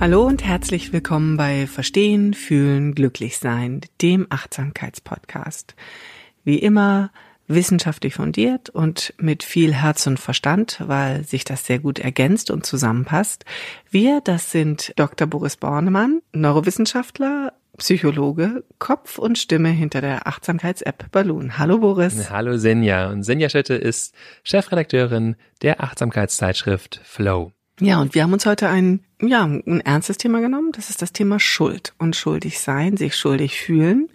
Hallo und herzlich willkommen bei Verstehen, Fühlen, Glücklichsein, dem Achtsamkeitspodcast. Wie immer wissenschaftlich fundiert und mit viel Herz und Verstand, weil sich das sehr gut ergänzt und zusammenpasst. Wir, das sind Dr. Boris Bornemann, Neurowissenschaftler, Psychologe, Kopf und Stimme hinter der Achtsamkeits-App Balloon. Hallo Boris. Hallo Senja. Und Senja Schette ist Chefredakteurin der Achtsamkeitszeitschrift Flow. Ja, und wir haben uns heute ein, ja, ein ernstes Thema genommen. Das ist das Thema Schuld und schuldig sein, sich schuldig fühlen.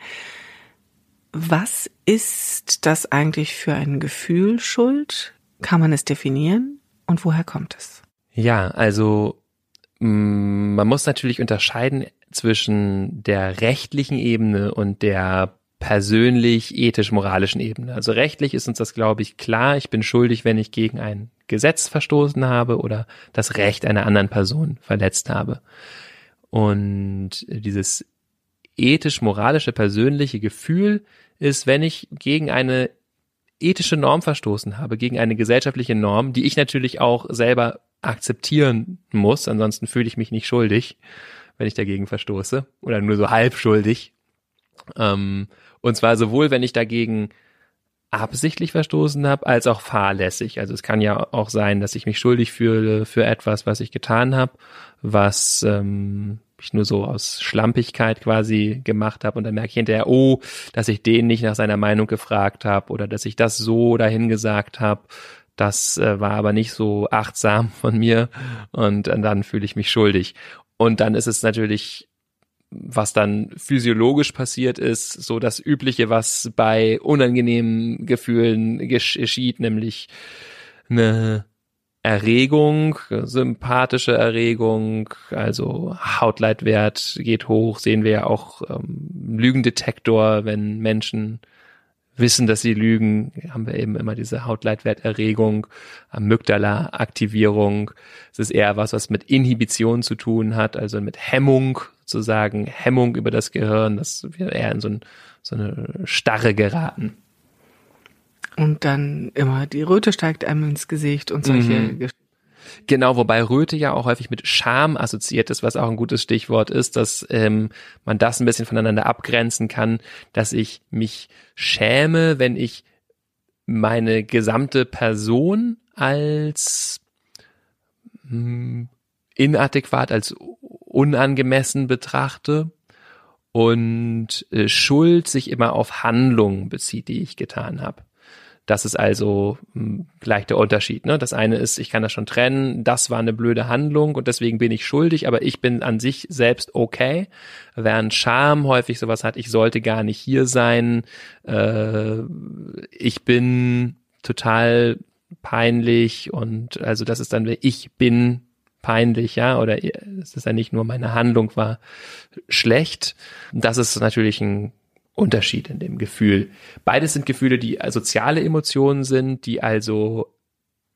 Was ist das eigentlich für ein Gefühl Schuld? Kann man es definieren? Und woher kommt es? Ja, also mm, man muss natürlich unterscheiden zwischen der rechtlichen Ebene und der persönlich ethisch-moralischen Ebene. Also rechtlich ist uns das, glaube ich, klar. Ich bin schuldig, wenn ich gegen ein Gesetz verstoßen habe oder das Recht einer anderen Person verletzt habe. Und dieses ethisch-moralische persönliche Gefühl ist, wenn ich gegen eine ethische Norm verstoßen habe, gegen eine gesellschaftliche Norm, die ich natürlich auch selber akzeptieren muss, ansonsten fühle ich mich nicht schuldig, wenn ich dagegen verstoße oder nur so halb schuldig. Ähm, und zwar sowohl, wenn ich dagegen absichtlich verstoßen habe, als auch fahrlässig. Also es kann ja auch sein, dass ich mich schuldig fühle für etwas, was ich getan habe, was ähm, ich nur so aus Schlampigkeit quasi gemacht habe und dann merke ich hinterher, oh, dass ich den nicht nach seiner Meinung gefragt habe oder dass ich das so dahin gesagt habe. Das äh, war aber nicht so achtsam von mir und, und dann fühle ich mich schuldig. Und dann ist es natürlich was dann physiologisch passiert ist, so das Übliche, was bei unangenehmen Gefühlen geschieht, nämlich eine Erregung, sympathische Erregung, also Hautleitwert geht hoch, sehen wir ja auch ähm, Lügendetektor, wenn Menschen wissen, dass sie lügen, haben wir eben immer diese Hautleitwerterregung, Amygdala-Aktivierung. Es ist eher was, was mit Inhibition zu tun hat, also mit Hemmung, sozusagen Hemmung über das Gehirn, dass wir eher in so, ein, so eine Starre geraten. Und dann immer die Röte steigt einem ins Gesicht und solche mhm. Genau, wobei Röte ja auch häufig mit Scham assoziiert ist, was auch ein gutes Stichwort ist, dass ähm, man das ein bisschen voneinander abgrenzen kann, dass ich mich schäme, wenn ich meine gesamte Person als mh, hm, inadäquat, als unangemessen betrachte und äh, Schuld sich immer auf Handlungen bezieht, die ich getan habe. Das ist also hm, gleich der Unterschied. Ne? Das eine ist, ich kann das schon trennen, das war eine blöde Handlung und deswegen bin ich schuldig, aber ich bin an sich selbst okay. Während Scham häufig sowas hat, ich sollte gar nicht hier sein, äh, ich bin total peinlich und also das ist dann, ich bin peinlich, ja, oder es ist ja nicht nur meine Handlung war schlecht. Das ist natürlich ein Unterschied in dem Gefühl. Beides sind Gefühle, die soziale Emotionen sind, die also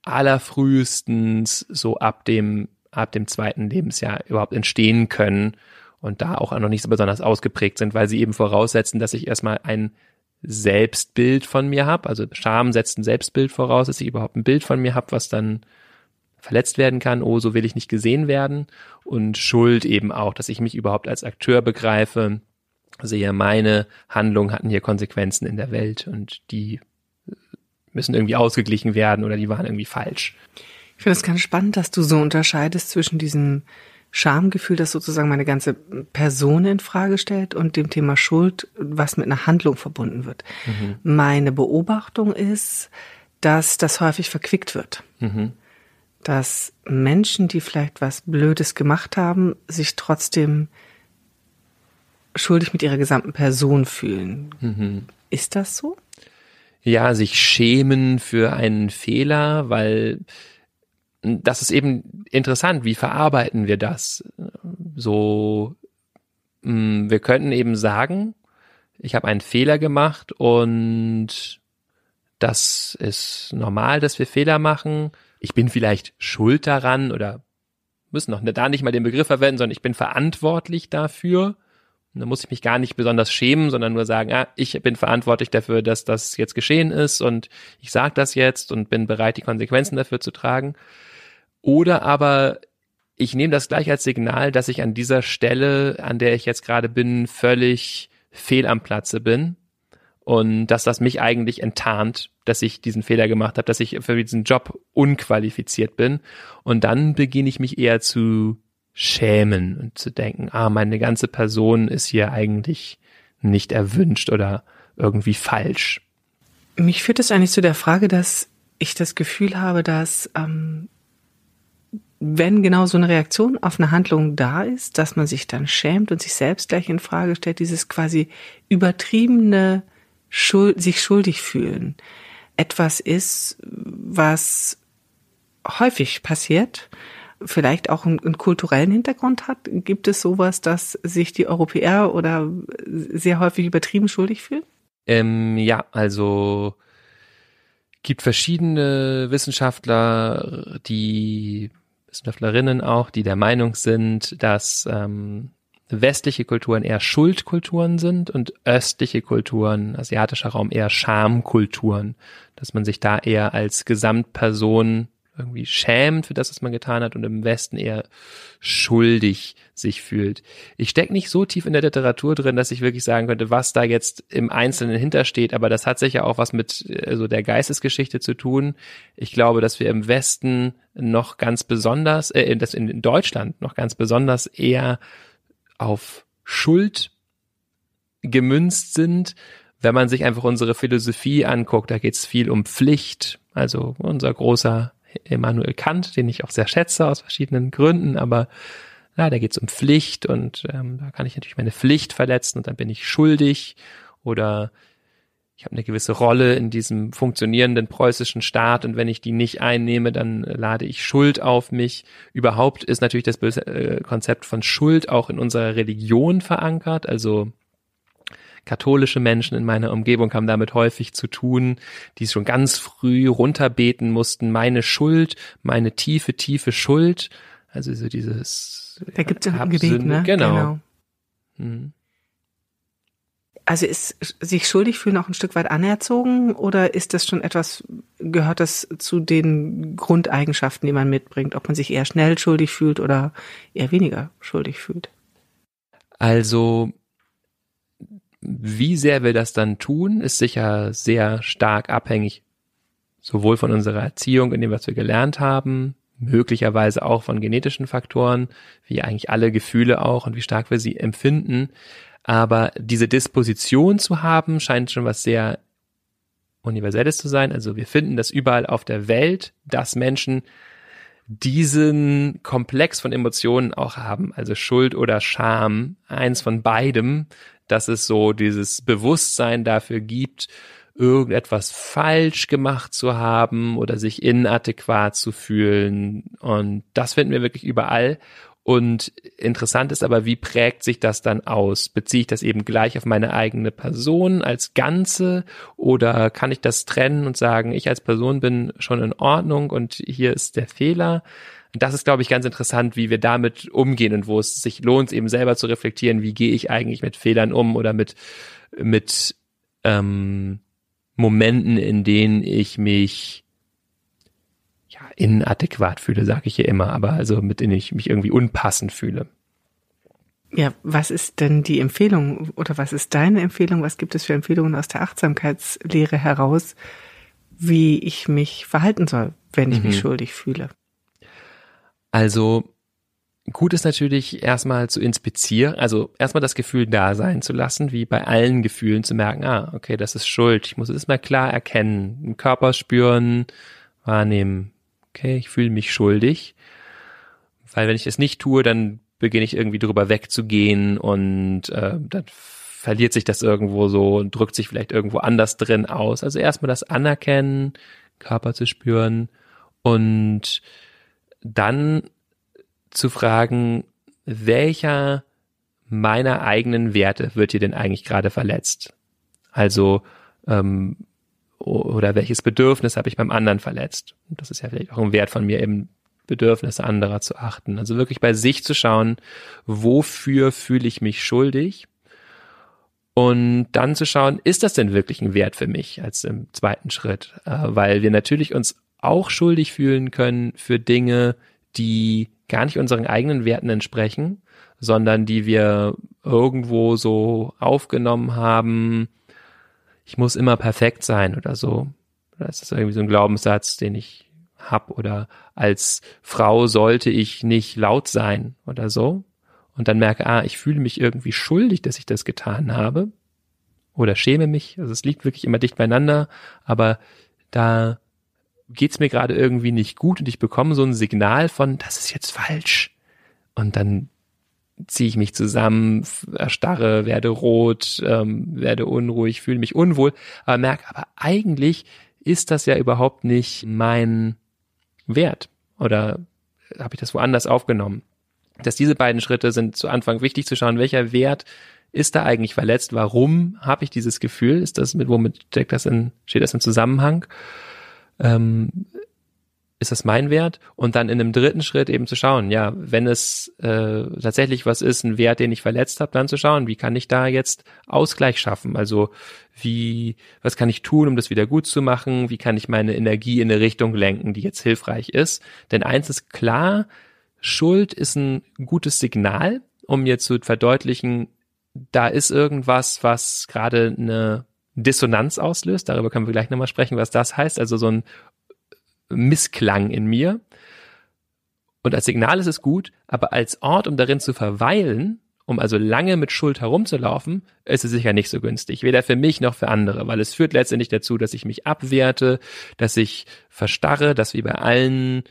allerfrühestens so ab dem, ab dem zweiten Lebensjahr überhaupt entstehen können und da auch noch nicht so besonders ausgeprägt sind, weil sie eben voraussetzen, dass ich erstmal ein Selbstbild von mir habe. Also Scham setzt ein Selbstbild voraus, dass ich überhaupt ein Bild von mir habe, was dann verletzt werden kann, oh, so will ich nicht gesehen werden. Und Schuld eben auch, dass ich mich überhaupt als Akteur begreife, sehe, meine Handlungen hatten hier Konsequenzen in der Welt und die müssen irgendwie ausgeglichen werden oder die waren irgendwie falsch. Ich finde es ganz spannend, dass du so unterscheidest zwischen diesem Schamgefühl, das sozusagen meine ganze Person in Frage stellt und dem Thema Schuld, was mit einer Handlung verbunden wird. Mhm. Meine Beobachtung ist, dass das häufig verquickt wird. Mhm. Dass Menschen, die vielleicht was Blödes gemacht haben, sich trotzdem schuldig mit ihrer gesamten Person fühlen. Mhm. Ist das so? Ja, sich schämen für einen Fehler, weil das ist eben interessant. Wie verarbeiten wir das? So, mm, wir könnten eben sagen, ich habe einen Fehler gemacht und das ist normal, dass wir Fehler machen. Ich bin vielleicht schuld daran oder müssen noch da nicht mal den Begriff verwenden, sondern ich bin verantwortlich dafür. Und da muss ich mich gar nicht besonders schämen, sondern nur sagen, ah, ich bin verantwortlich dafür, dass das jetzt geschehen ist und ich sage das jetzt und bin bereit, die Konsequenzen dafür zu tragen. Oder aber ich nehme das gleich als Signal, dass ich an dieser Stelle, an der ich jetzt gerade bin, völlig fehl am Platze bin und dass das mich eigentlich enttarnt, dass ich diesen Fehler gemacht habe, dass ich für diesen Job unqualifiziert bin. Und dann beginne ich mich eher zu schämen und zu denken, ah, meine ganze Person ist hier eigentlich nicht erwünscht oder irgendwie falsch. Mich führt es eigentlich zu der Frage, dass ich das Gefühl habe, dass ähm, wenn genau so eine Reaktion auf eine Handlung da ist, dass man sich dann schämt und sich selbst gleich in Frage stellt, dieses quasi übertriebene Schuld, sich schuldig fühlen, etwas ist, was häufig passiert, vielleicht auch einen, einen, kulturellen Hintergrund hat? Gibt es sowas, dass sich die Europäer oder sehr häufig übertrieben schuldig fühlen? Ähm, ja, also gibt verschiedene Wissenschaftler, die Wissenschaftlerinnen auch, die der Meinung sind, dass ähm, westliche Kulturen eher Schuldkulturen sind und östliche Kulturen, asiatischer Raum eher Schamkulturen, dass man sich da eher als Gesamtperson irgendwie schämt für das, was man getan hat und im Westen eher schuldig sich fühlt. Ich stecke nicht so tief in der Literatur drin, dass ich wirklich sagen könnte, was da jetzt im Einzelnen hintersteht, aber das hat sicher auch was mit also der Geistesgeschichte zu tun. Ich glaube, dass wir im Westen noch ganz besonders, äh, dass in Deutschland noch ganz besonders eher auf Schuld gemünzt sind, wenn man sich einfach unsere Philosophie anguckt, da geht es viel um Pflicht. Also unser großer Immanuel Kant, den ich auch sehr schätze aus verschiedenen Gründen, aber ja, da geht es um Pflicht und ähm, da kann ich natürlich meine Pflicht verletzen und dann bin ich schuldig oder ich habe eine gewisse Rolle in diesem funktionierenden preußischen Staat und wenn ich die nicht einnehme, dann lade ich Schuld auf mich. Überhaupt ist natürlich das äh, Konzept von Schuld auch in unserer Religion verankert, also katholische Menschen in meiner Umgebung haben damit häufig zu tun, die schon ganz früh runterbeten mussten, meine Schuld, meine tiefe, tiefe Schuld. Also so dieses. Da gibt es ja ein Gebet, ne? Genau. genau. Hm. Also ist sich schuldig fühlen auch ein Stück weit anerzogen oder ist das schon etwas, gehört das zu den Grundeigenschaften, die man mitbringt, ob man sich eher schnell schuldig fühlt oder eher weniger schuldig fühlt? Also wie sehr wir das dann tun, ist sicher sehr stark abhängig, sowohl von unserer Erziehung, in dem, was wir gelernt haben, möglicherweise auch von genetischen Faktoren, wie eigentlich alle Gefühle auch und wie stark wir sie empfinden. Aber diese Disposition zu haben, scheint schon was sehr Universelles zu sein. Also wir finden das überall auf der Welt, dass Menschen diesen Komplex von Emotionen auch haben, also Schuld oder Scham, eins von beidem, dass es so dieses Bewusstsein dafür gibt, irgendetwas falsch gemacht zu haben oder sich inadäquat zu fühlen. Und das finden wir wirklich überall. Und interessant ist aber, wie prägt sich das dann aus? Beziehe ich das eben gleich auf meine eigene Person als Ganze oder kann ich das trennen und sagen, ich als Person bin schon in Ordnung und hier ist der Fehler? das ist, glaube ich, ganz interessant, wie wir damit umgehen und wo es sich lohnt, eben selber zu reflektieren, wie gehe ich eigentlich mit Fehlern um oder mit, mit ähm, Momenten, in denen ich mich inadäquat fühle, sage ich hier immer, aber also mit denen ich mich irgendwie unpassend fühle. Ja, was ist denn die Empfehlung oder was ist deine Empfehlung? Was gibt es für Empfehlungen aus der Achtsamkeitslehre heraus, wie ich mich verhalten soll, wenn ich mhm. mich schuldig fühle? Also gut ist natürlich erstmal zu inspizieren, also erstmal das Gefühl da sein zu lassen, wie bei allen Gefühlen zu merken, ah, okay, das ist Schuld. Ich muss es mal klar erkennen, im Körper spüren, wahrnehmen. Okay, ich fühle mich schuldig. Weil wenn ich das nicht tue, dann beginne ich irgendwie drüber wegzugehen und äh, dann verliert sich das irgendwo so und drückt sich vielleicht irgendwo anders drin aus. Also erstmal das Anerkennen, Körper zu spüren und dann zu fragen, welcher meiner eigenen Werte wird hier denn eigentlich gerade verletzt? Also, ähm, oder welches Bedürfnis habe ich beim anderen verletzt? Das ist ja vielleicht auch ein Wert von mir, eben Bedürfnisse anderer zu achten. Also wirklich bei sich zu schauen, wofür fühle ich mich schuldig? Und dann zu schauen, ist das denn wirklich ein Wert für mich als im zweiten Schritt? Äh, weil wir natürlich uns auch schuldig fühlen können für Dinge, die gar nicht unseren eigenen Werten entsprechen, sondern die wir irgendwo so aufgenommen haben, ich muss immer perfekt sein oder so. Das ist irgendwie so ein Glaubenssatz, den ich hab oder als Frau sollte ich nicht laut sein oder so. Und dann merke, ah, ich fühle mich irgendwie schuldig, dass ich das getan habe oder schäme mich. Also es liegt wirklich immer dicht beieinander, aber da geht's mir gerade irgendwie nicht gut und ich bekomme so ein Signal von, das ist jetzt falsch. Und dann ziehe ich mich zusammen, erstarre, werde rot, ähm, werde unruhig, fühle mich unwohl, aber merke, aber eigentlich ist das ja überhaupt nicht mein Wert oder habe ich das woanders aufgenommen? Dass diese beiden Schritte sind zu Anfang wichtig zu schauen, welcher Wert ist da eigentlich verletzt? Warum habe ich dieses Gefühl? Ist das mit womit steckt das in, steht das im Zusammenhang? ähm, ist das mein Wert? Und dann in einem dritten Schritt eben zu schauen, ja, wenn es äh, tatsächlich was ist, ein Wert, den ich verletzt habe, dann zu schauen, wie kann ich da jetzt Ausgleich schaffen? Also wie, was kann ich tun, um das wieder gut zu machen? Wie kann ich meine Energie in eine Richtung lenken, die jetzt hilfreich ist? Denn eins ist klar, Schuld ist ein gutes Signal, um mir zu verdeutlichen, da ist irgendwas, was gerade eine Dissonanz auslöst. Darüber können wir gleich nochmal sprechen, was das heißt. Also so ein Missklang in mir. Und als Signal ist es gut, aber als Ort, um darin zu verweilen, um also lange mit Schuld herumzulaufen, ist es sicher nicht so günstig. Weder für mich noch für andere, weil es führt letztendlich dazu, dass ich mich abwerte, dass ich verstarre, dass wie bei allen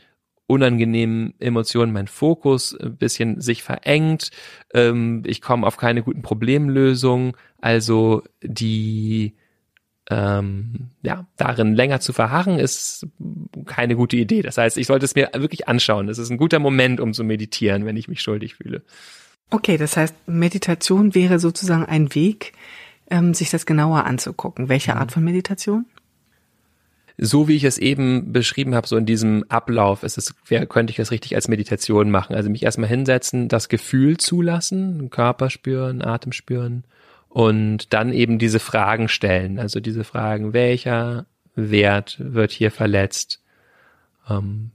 unangenehmen Emotionen mein Fokus ein bisschen sich verengt, ähm, ich komme auf keine guten Problemlösungen, also die ähm, ja, darin länger zu verharren, ist keine gute Idee. Das heißt, ich sollte es mir wirklich anschauen. Das ist ein guter Moment, um zu meditieren, wenn ich mich schuldig fühle. Okay, das heißt, Meditation wäre sozusagen ein Weg, ähm, sich das genauer anzugucken. Welche Art von Meditation? so wie ich es eben beschrieben habe, so in diesem Ablauf, ist es, wer, könnte ich das richtig als Meditation machen. Also mich erstmal hinsetzen, das Gefühl zulassen, Körper spüren, Atem spüren und dann eben diese Fragen stellen. Also diese Fragen, welcher Wert wird hier verletzt? Ähm,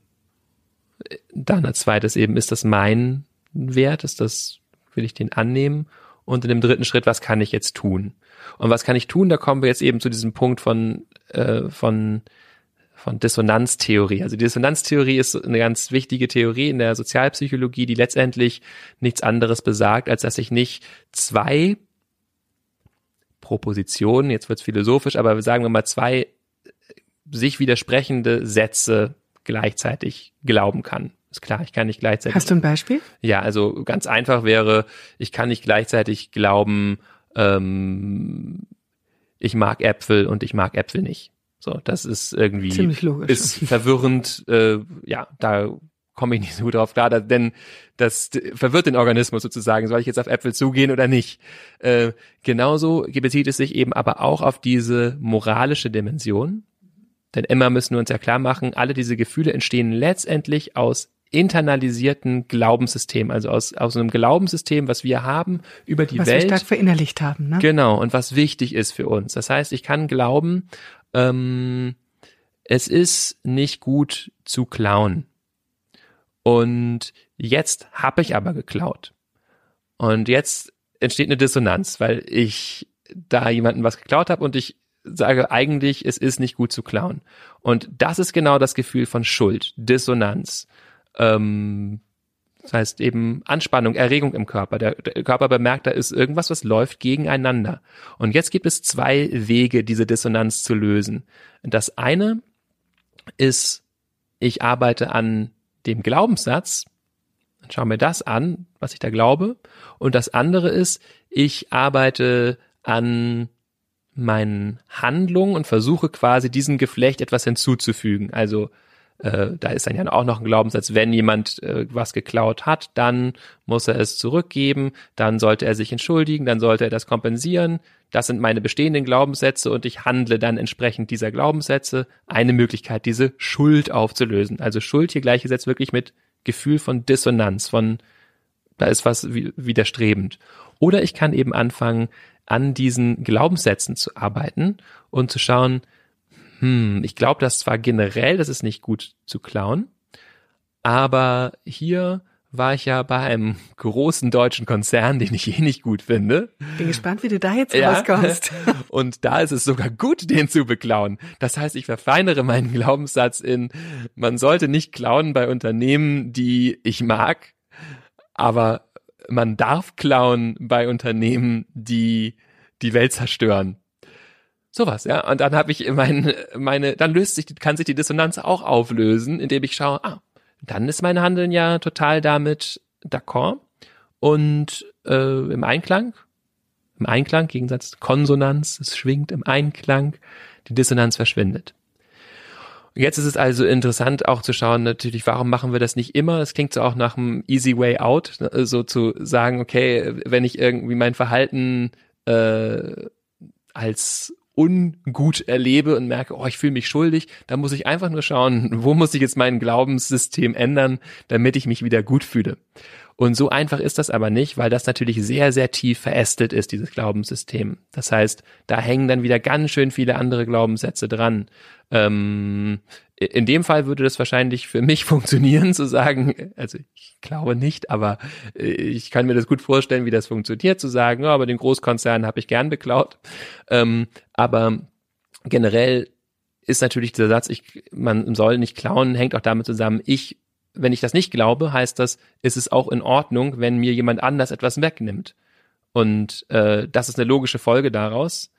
dann als zweites eben, ist das mein Wert? Ist das, will ich den annehmen? Und in dem dritten Schritt, was kann ich jetzt tun? Und was kann ich tun? Da kommen wir jetzt eben zu diesem Punkt von, äh, von, von Dissonanztheorie. Also die Dissonanztheorie ist eine ganz wichtige Theorie in der Sozialpsychologie, die letztendlich nichts anderes besagt, als dass ich nicht zwei Propositionen, jetzt wird's philosophisch, aber sagen wir mal zwei sich widersprechende Sätze gleichzeitig glauben kann. Ist klar, ich kann nicht gleichzeitig. Hast du ein Beispiel? Ja, also ganz einfach wäre, ich kann nicht gleichzeitig glauben, ähm, ich mag Äpfel und ich mag Äpfel nicht. So, das ist irgendwie Ziemlich logisch. ist verwirrend. Äh, ja, da komme ich nicht so gut drauf klar, denn das verwirrt den Organismus sozusagen. Soll ich jetzt auf Äpfel zugehen oder nicht? Äh, genauso bezieht es sich eben aber auch auf diese moralische Dimension. Denn immer müssen wir uns ja klar machen, alle diese Gefühle entstehen letztendlich aus internalisierten Glaubenssystem, also aus, aus einem Glaubenssystem, was wir haben über die was Welt. Was wir stark verinnerlicht haben, ne? Genau, und was wichtig ist für uns. Das heißt, ich kann glauben, ähm, es ist nicht gut zu klauen. Und jetzt habe ich aber geklaut. Und jetzt entsteht eine Dissonanz, weil ich da jemanden was geklaut habe und ich sage eigentlich, es ist nicht gut zu klauen. Und das ist genau das Gefühl von Schuld, Dissonanz ähm, Das heißt eben Anspannung, Erregung im Körper. Der, der, Körper bemerkt, da ist irgendwas, was läuft gegeneinander. Und jetzt gibt es zwei Wege, diese Dissonanz zu lösen. Das eine ist, ich arbeite an dem Glaubenssatz, schau mir das an, was ich da glaube. Und das andere ist, ich arbeite an meinen Handlungen und versuche quasi diesem Geflecht etwas hinzuzufügen. Also äh, da ist dann ja auch noch ein Glaubenssatz, wenn jemand äh, was geklaut hat, dann muss er es zurückgeben, dann sollte er sich entschuldigen, dann sollte er das kompensieren. Das sind meine bestehenden Glaubenssätze und ich handle dann entsprechend dieser Glaubenssätze. Eine Möglichkeit, diese Schuld aufzulösen. Also Schuld hier gleichgesetzt wirklich mit Gefühl von Dissonanz, von da ist was widerstrebend. Oder ich kann eben anfangen, an diesen Glaubenssätzen zu arbeiten und zu schauen, hm, ich glaube das zwar generell, das ist nicht gut zu klauen, aber hier war ich ja bei einem großen deutschen Konzern, den ich eh nicht gut finde. Bin gespannt, wie du da jetzt ja. rauskommst. Und da ist es sogar gut, den zu beklauen. Das heißt, ich verfeinere meinen Glaubenssatz in, man sollte nicht klauen bei Unternehmen, die ich mag, aber man darf klauen bei Unternehmen, die die Welt zerstören. Sowas, ja. Und dann habe ich meine, meine, dann löst sich, kann sich die Dissonanz auch auflösen, indem ich schaue, ah, dann ist mein Handeln ja total damit d'accord und äh, im Einklang, im Einklang, Gegensatz Konsonanz, es schwingt im Einklang, die Dissonanz verschwindet. Jetzt ist es also interessant auch zu schauen, natürlich, warum machen wir das nicht immer? Es klingt so auch nach einem easy way out, ne, so zu sagen, okay, wenn ich irgendwie mein Verhalten äh, als ungut erlebe und merke, oh, ich fühle mich schuldig, dann muss ich einfach nur schauen, wo muss ich jetzt mein Glaubenssystem ändern, damit ich mich wieder gut fühle. Und so einfach ist das aber nicht, weil das natürlich sehr, sehr tief verästelt ist, dieses Glaubenssystem. Das heißt, da hängen dann wieder ganz schön viele andere Glaubenssätze dran. Ähm, in dem Fall würde das wahrscheinlich für mich funktionieren, zu sagen, also ich glaube nicht, aber äh, ich kann mir das gut vorstellen, wie das funktioniert, zu sagen, ja, aber den Großkonzern habe ich gern beklaut. Ähm, aber generell ist natürlich dieser Satz, ich, man soll nicht klauen, hängt auch damit zusammen, ich wenn ich das nicht glaube, heißt das, ist es auch in Ordnung, wenn mir jemand anders etwas wegnimmt. Und äh, das ist eine logische Folge daraus,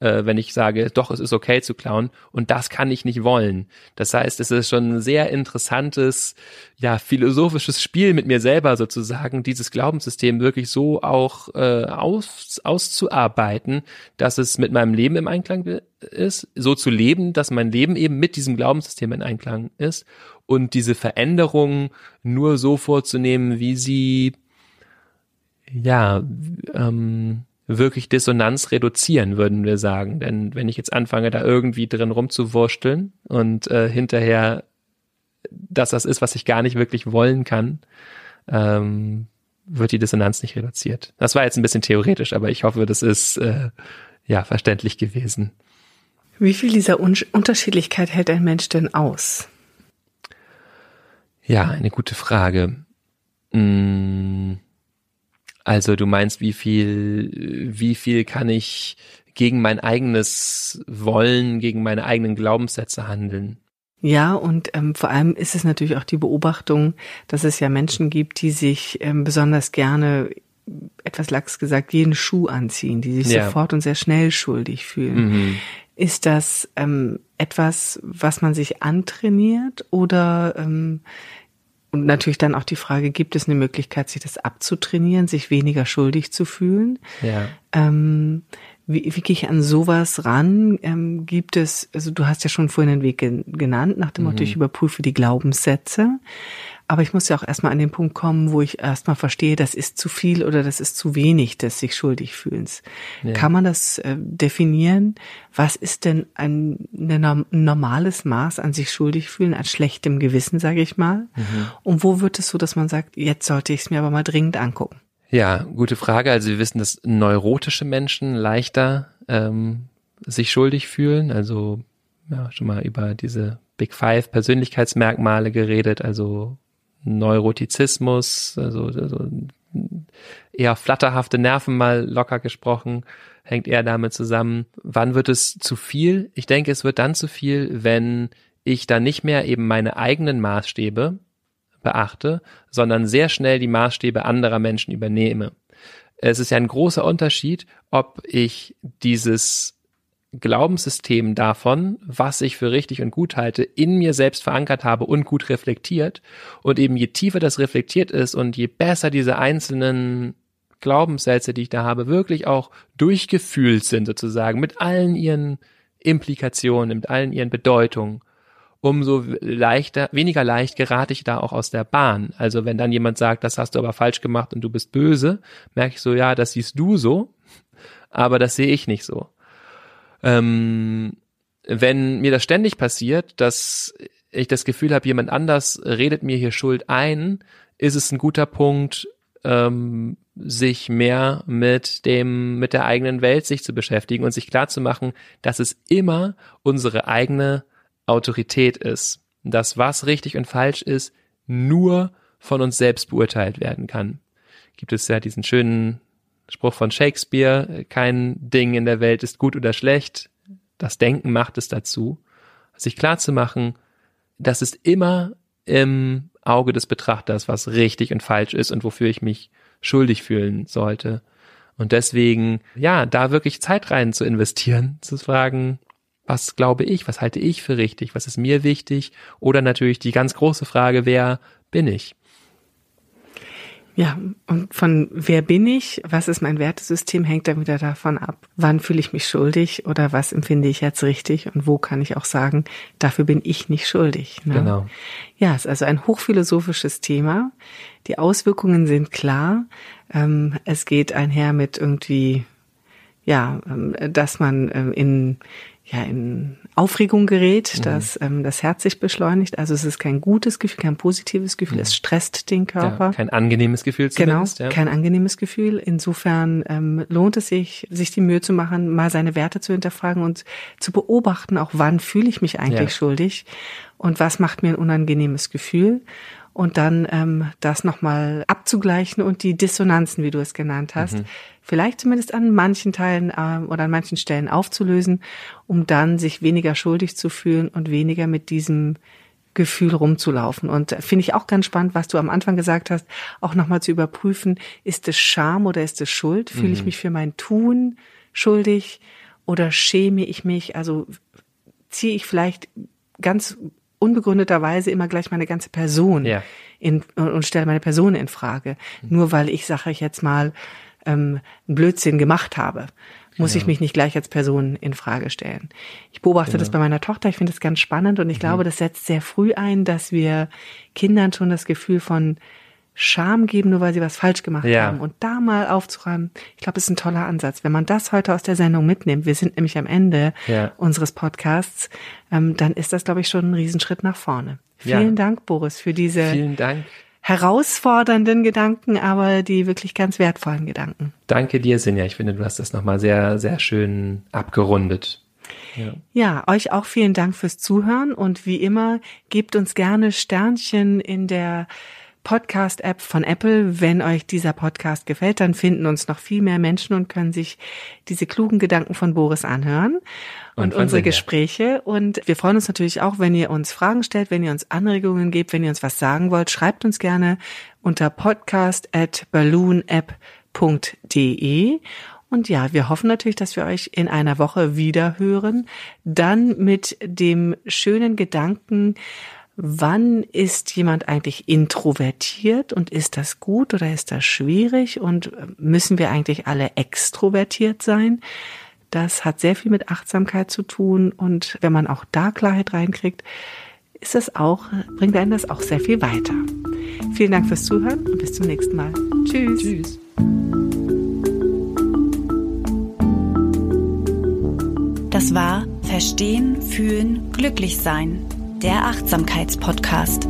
äh, wenn ich sage, doch, es ist okay zu klauen. Und das kann ich nicht wollen. Das heißt, es ist schon ein sehr interessantes, ja, philosophisches Spiel mit mir selber sozusagen, dieses Glaubenssystem wirklich so auch äh, aus, auszuarbeiten, dass es mit meinem Leben im Einklang ist, so zu leben, dass mein Leben eben mit diesem Glaubenssystem in Einklang ist und diese Veränderung nur so vorzunehmen, wie sie ja ähm, wirklich Dissonanz reduzieren, würden wir sagen. Denn wenn ich jetzt anfange, da irgendwie drin rumzuwursteln und äh, hinterher dass das ist, was ich gar nicht wirklich wollen kann, ähm, wird die Dissonanz nicht reduziert. Das war jetzt ein bisschen theoretisch, aber ich hoffe, das ist äh, ja verständlich gewesen. Wie viel dieser Un Unterschiedlichkeit hält ein Mensch denn aus? Ja, eine gute Frage. Mm, also du meinst, wie viel, wie viel kann ich gegen mein eigenes Wollen, gegen meine eigenen Glaubenssätze handeln? Ja, und ähm, vor allem ist es natürlich auch die Beobachtung, dass es ja Menschen gibt, die sich ähm, besonders gerne, etwas lax gesagt, jeden Schuh anziehen, die sich ja. sofort und sehr schnell schuldig fühlen. Mhm. Ist das ähm, etwas, was man sich antrainiert oder ähm, und natürlich dann auch die Frage, gibt es eine Möglichkeit, sich das abzutrainieren, sich weniger schuldig zu fühlen? Ja. Ähm, wie, wie gehe ich an sowas ran? Ähm, gibt es, also du hast ja schon vorhin den Weg genannt, nach dem Motto, mhm. ich überprüfe die Glaubenssätze. Aber ich muss ja auch erstmal an den Punkt kommen, wo ich erstmal verstehe, das ist zu viel oder das ist zu wenig des sich schuldig fühlens. Ja. Kann man das äh, definieren? Was ist denn ein, ein, normales Maß an sich schuldig fühlen, an schlechtem Gewissen, sage ich mal? Mhm. Und wo wird es so, dass man sagt, jetzt sollte ich es mir aber mal dringend angucken? Ja, gute Frage. Also wir wissen, dass neurotische Menschen leichter ähm, sich schuldig fühlen. Also ja, schon mal über diese Big Five Persönlichkeitsmerkmale geredet, also Neurotizismus, also, also eher flatterhafte Nerven mal locker gesprochen, hängt eher damit zusammen. Wann wird es zu viel? Ich denke, es wird dann zu viel, wenn ich dann nicht mehr eben meine eigenen Maßstäbe, beachte, sondern sehr schnell die Maßstäbe anderer Menschen übernehme. Es ist ja ein großer Unterschied, ob ich dieses Glaubenssystem davon, was ich für richtig und gut halte, in mir selbst verankert habe und gut reflektiert. Und eben je tiefer das reflektiert ist und je besser diese einzelnen Glaubenssätze, die ich da habe, wirklich auch durchgefühlt sind sozusagen mit allen ihren Implikationen, mit allen ihren Bedeutungen, umso leichter, weniger leicht gerate ich da auch aus der Bahn. Also wenn dann jemand sagt, das hast du aber falsch gemacht und du bist böse, merke ich so, ja, das siehst du so, aber das sehe ich nicht so. Ähm, wenn mir das ständig passiert, dass ich das Gefühl habe, jemand anders redet mir hier Schuld ein, ist es ein guter Punkt, ähm, sich mehr mit dem, mit der eigenen Welt sich zu beschäftigen und sich klar zu machen, dass es immer unsere eigene Autorität ist. Dass was richtig und falsch ist, nur von uns selbst beurteilt werden kann. Gibt es ja diesen schönen Spruch von Shakespeare, kein Ding in der Welt ist gut oder schlecht, das Denken macht es dazu. Sich klar zu machen, dass es immer im Auge des Betrachters, was richtig und falsch ist und wofür ich mich schuldig fühlen sollte. Und deswegen, ja, da wirklich Zeit rein zu investieren, zu fragen, was glaube ich, was halte ich für richtig, was ist mir wichtig oder natürlich die ganz große Frage, wer bin ich? Ja, und von wer bin ich, was ist mein Wertesystem, hängt dann wieder davon ab, wann fühle ich mich schuldig oder was empfinde ich jetzt richtig und wo kann ich auch sagen, dafür bin ich nicht schuldig. Ne? Genau. Ja, es ist also ein hochphilosophisches Thema. Die Auswirkungen sind klar. Ähm, es geht einher mit irgendwie, ja, ähm, dass man ähm, in ja in Aufregung gerät, mhm. dass ähm, das Herz sich beschleunigt. Also es ist kein gutes Gefühl, kein positives Gefühl. Mhm. Es stresst den Körper. Ja, kein angenehmes Gefühl zumindest. Genau, ja. kein angenehmes Gefühl. Insofern ähm, lohnt es sich, sich die Mühe zu machen, mal seine Werte zu hinterfragen und zu beobachten, auch wann fühle ich mich eigentlich ja. schuldig und was macht mir ein unangenehmes Gefühl und dann ähm, das nochmal abzugleichen und die Dissonanzen, wie du es genannt hast, mhm. vielleicht zumindest an manchen Teilen äh, oder an manchen Stellen aufzulösen, um dann sich weniger schuldig zu fühlen und weniger mit diesem Gefühl rumzulaufen. Und finde ich auch ganz spannend, was du am Anfang gesagt hast, auch nochmal zu überprüfen, ist es Scham oder ist es Schuld? Fühle ich mhm. mich für mein Tun schuldig oder schäme ich mich? Also ziehe ich vielleicht ganz unbegründeterweise immer gleich meine ganze Person ja. in, und stelle meine Person in Frage. Nur weil ich, sage ich jetzt mal, ähm, einen Blödsinn gemacht habe, muss genau. ich mich nicht gleich als Person in Frage stellen. Ich beobachte genau. das bei meiner Tochter, ich finde das ganz spannend und ich mhm. glaube, das setzt sehr früh ein, dass wir Kindern schon das Gefühl von Scham geben, nur weil sie was falsch gemacht ja. haben. Und da mal aufzuräumen, ich glaube, ist ein toller Ansatz. Wenn man das heute aus der Sendung mitnimmt, wir sind nämlich am Ende ja. unseres Podcasts, ähm, dann ist das, glaube ich, schon ein Riesenschritt nach vorne. Vielen ja. Dank, Boris, für diese Vielen Dank. herausfordernden Gedanken, aber die wirklich ganz wertvollen Gedanken. Danke dir, Sinja. Ich finde, du hast das nochmal sehr, sehr schön abgerundet. Ja. ja, euch auch vielen Dank fürs Zuhören und wie immer gebt uns gerne Sternchen in der Podcast-App von Apple. Wenn euch dieser Podcast gefällt, dann finden uns noch viel mehr Menschen und können sich diese klugen Gedanken von Boris anhören und, und unsere Gespräche. Und wir freuen uns natürlich auch, wenn ihr uns Fragen stellt, wenn ihr uns Anregungen gebt, wenn ihr uns was sagen wollt, schreibt uns gerne unter podcast at balloonapp.de. Und ja, wir hoffen natürlich, dass wir euch in einer Woche wieder hören. Dann mit dem schönen Gedanken, wann ist jemand eigentlich introvertiert und ist das gut oder ist das schwierig und müssen wir eigentlich alle extrovertiert sein? Das hat sehr viel mit Achtsamkeit zu tun und wenn man auch da Klarheit reinkriegt, ist das auch, bringt einen das auch sehr viel weiter. Vielen Dank fürs Zuhören und bis zum nächsten Mal. Tschüss. Tschüss. Das war Verstehen, Fühlen, Glücklich Sein der Achtsamkeitspodcast.